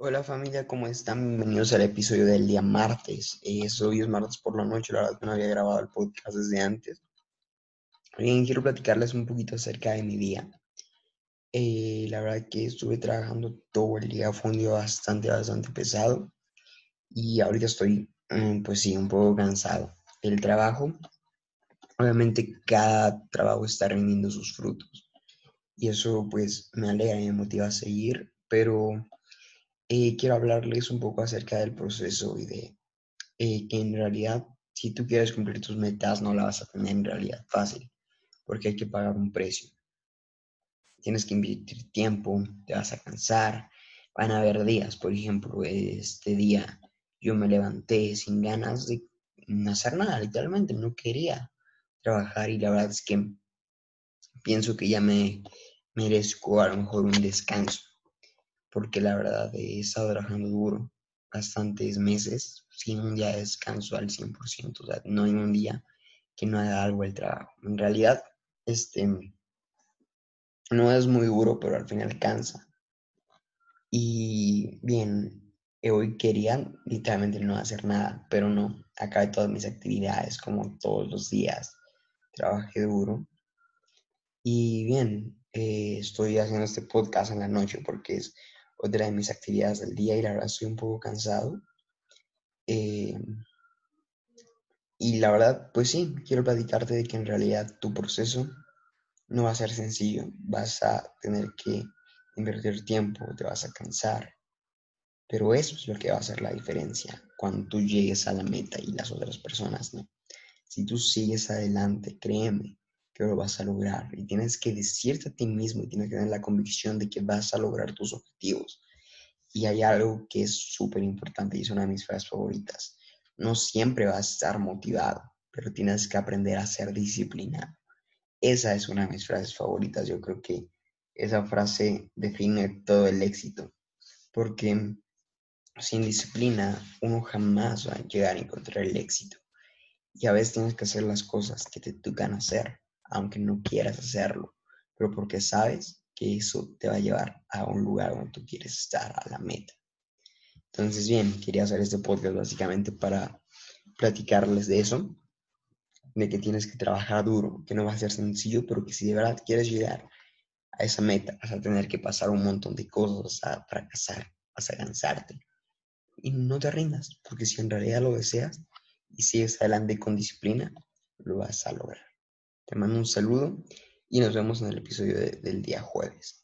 Hola familia, ¿cómo están? Bienvenidos al episodio del día martes. Eh, hoy es martes por la noche, la verdad que no había grabado el podcast desde antes. Bien, quiero platicarles un poquito acerca de mi día. Eh, la verdad que estuve trabajando todo el día, fue un bastante, bastante pesado. Y ahorita estoy, mm, pues sí, un poco cansado. El trabajo, obviamente cada trabajo está rindiendo sus frutos. Y eso pues me alegra y me motiva a seguir, pero eh, quiero hablarles un poco acerca del proceso y de eh, que en realidad si tú quieres cumplir tus metas no la vas a tener en realidad fácil, porque hay que pagar un precio. Tienes que invertir tiempo, te vas a cansar, van a haber días, por ejemplo, este día yo me levanté sin ganas de hacer nada, literalmente, no quería trabajar y la verdad es que pienso que ya me merezco a lo mejor un descanso porque la verdad he estado trabajando duro bastantes meses sin un día de descanso al 100%, o sea, no hay un día que no haga algo el trabajo. En realidad, este, no es muy duro, pero al final cansa. Y bien, hoy quería literalmente no hacer nada, pero no, acabé todas mis actividades como todos los días. Trabajé duro. Y bien, eh, estoy haciendo este podcast en la noche porque es otra de mis actividades del día y la verdad estoy un poco cansado. Eh, y la verdad, pues sí, quiero platicarte de que en realidad tu proceso no va a ser sencillo. Vas a tener que invertir tiempo, te vas a cansar. Pero eso es lo que va a hacer la diferencia cuando tú llegues a la meta y las otras personas no. Si tú sigues adelante, créeme que lo vas a lograr y tienes que decirte a ti mismo y tienes que tener la convicción de que vas a lograr tus objetivos. Y hay algo que es súper importante y es una de mis frases favoritas. No siempre vas a estar motivado, pero tienes que aprender a ser disciplinado. Esa es una de mis frases favoritas. Yo creo que esa frase define todo el éxito, porque sin disciplina uno jamás va a llegar a encontrar el éxito. Y a veces tienes que hacer las cosas que te tocan hacer aunque no quieras hacerlo, pero porque sabes que eso te va a llevar a un lugar donde tú quieres estar, a la meta. Entonces, bien, quería hacer este podcast básicamente para platicarles de eso, de que tienes que trabajar duro, que no va a ser sencillo, pero que si de verdad quieres llegar a esa meta, vas a tener que pasar un montón de cosas, a fracasar, vas a cansarte. Y no te rindas, porque si en realidad lo deseas y sigues adelante con disciplina, lo vas a lograr. Te mando un saludo y nos vemos en el episodio del día jueves.